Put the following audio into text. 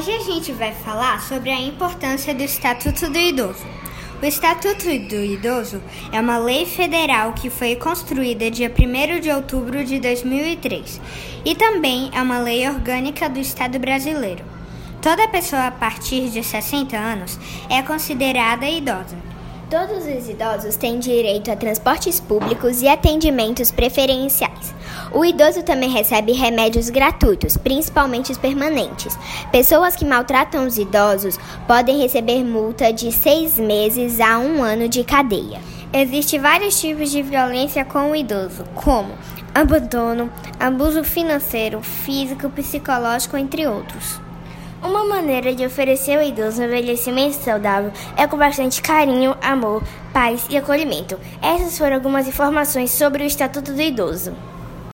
gente vai falar sobre a importância do Estatuto do Idoso. O Estatuto do Idoso é uma lei federal que foi construída dia 1 de outubro de 2003 e também é uma lei orgânica do Estado brasileiro. Toda pessoa a partir de 60 anos é considerada idosa. Todos os idosos têm direito a transportes públicos e atendimentos preferenciais. O idoso também recebe remédios gratuitos, principalmente os permanentes. Pessoas que maltratam os idosos podem receber multa de seis meses a um ano de cadeia. Existem vários tipos de violência com o idoso, como abandono, abuso financeiro, físico, psicológico, entre outros. Uma maneira de oferecer ao idoso um envelhecimento saudável é com bastante carinho, amor, paz e acolhimento. Essas foram algumas informações sobre o Estatuto do Idoso.